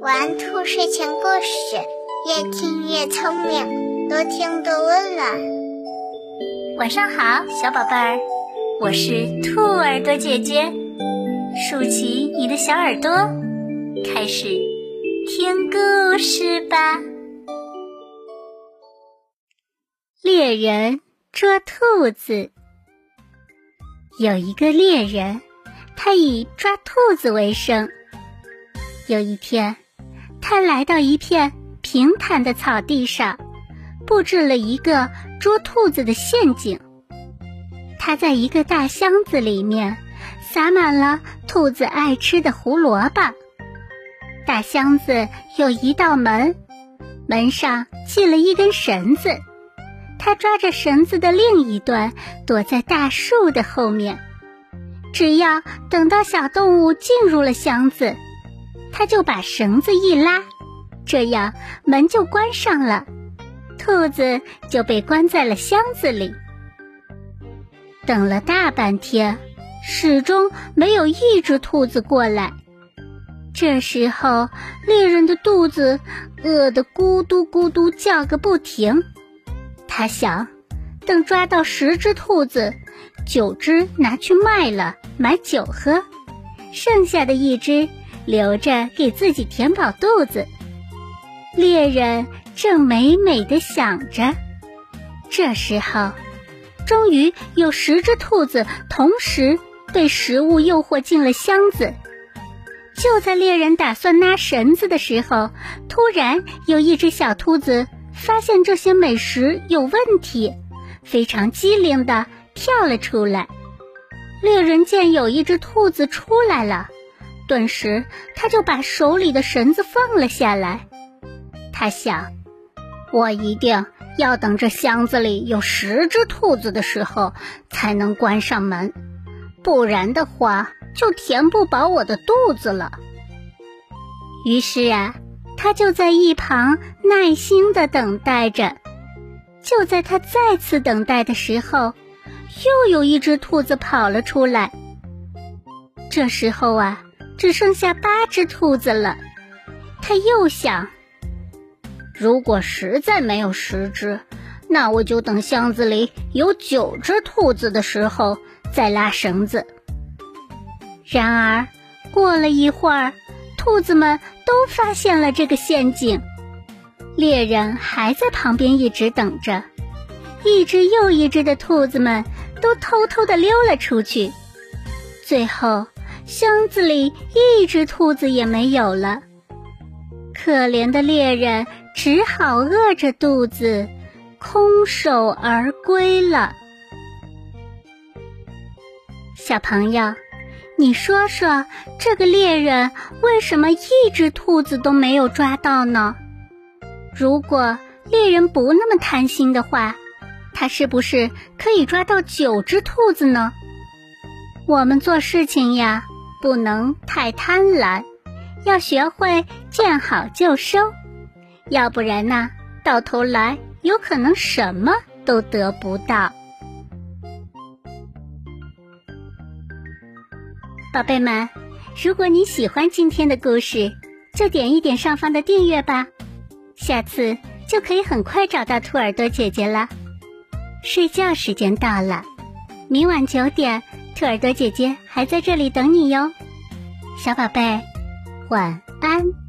玩兔睡前故事，越听越聪明，多听多温暖。晚上好，小宝贝儿，我是兔耳朵姐姐，竖起你的小耳朵，开始听故事吧。猎人捉兔子。有一个猎人，他以抓兔子为生。有一天，他来到一片平坦的草地上，布置了一个捉兔子的陷阱。他在一个大箱子里面撒满了兔子爱吃的胡萝卜。大箱子有一道门，门上系了一根绳子。他抓着绳子的另一端，躲在大树的后面。只要等到小动物进入了箱子，他就把绳子一拉，这样门就关上了，兔子就被关在了箱子里。等了大半天，始终没有一只兔子过来。这时候，猎人的肚子饿得咕嘟咕嘟叫个不停。他想，等抓到十只兔子，九只拿去卖了买酒喝，剩下的一只留着给自己填饱肚子。猎人正美美的想着，这时候，终于有十只兔子同时被食物诱惑进了箱子。就在猎人打算拉绳子的时候，突然有一只小兔子。发现这些美食有问题，非常机灵的跳了出来。猎人见有一只兔子出来了，顿时他就把手里的绳子放了下来。他想，我一定要等这箱子里有十只兔子的时候才能关上门，不然的话就填不饱我的肚子了。于是啊。他就在一旁耐心的等待着。就在他再次等待的时候，又有一只兔子跑了出来。这时候啊，只剩下八只兔子了。他又想，如果实在没有十只，那我就等箱子里有九只兔子的时候再拉绳子。然而，过了一会儿。兔子们都发现了这个陷阱，猎人还在旁边一直等着。一只又一只的兔子们都偷偷的溜了出去，最后箱子里一只兔子也没有了。可怜的猎人只好饿着肚子，空手而归了。小朋友。你说说，这个猎人为什么一只兔子都没有抓到呢？如果猎人不那么贪心的话，他是不是可以抓到九只兔子呢？我们做事情呀，不能太贪婪，要学会见好就收，要不然呢，到头来有可能什么都得不到。宝贝们，如果你喜欢今天的故事，就点一点上方的订阅吧，下次就可以很快找到兔耳朵姐姐了。睡觉时间到了，明晚九点，兔耳朵姐姐还在这里等你哟，小宝贝，晚安。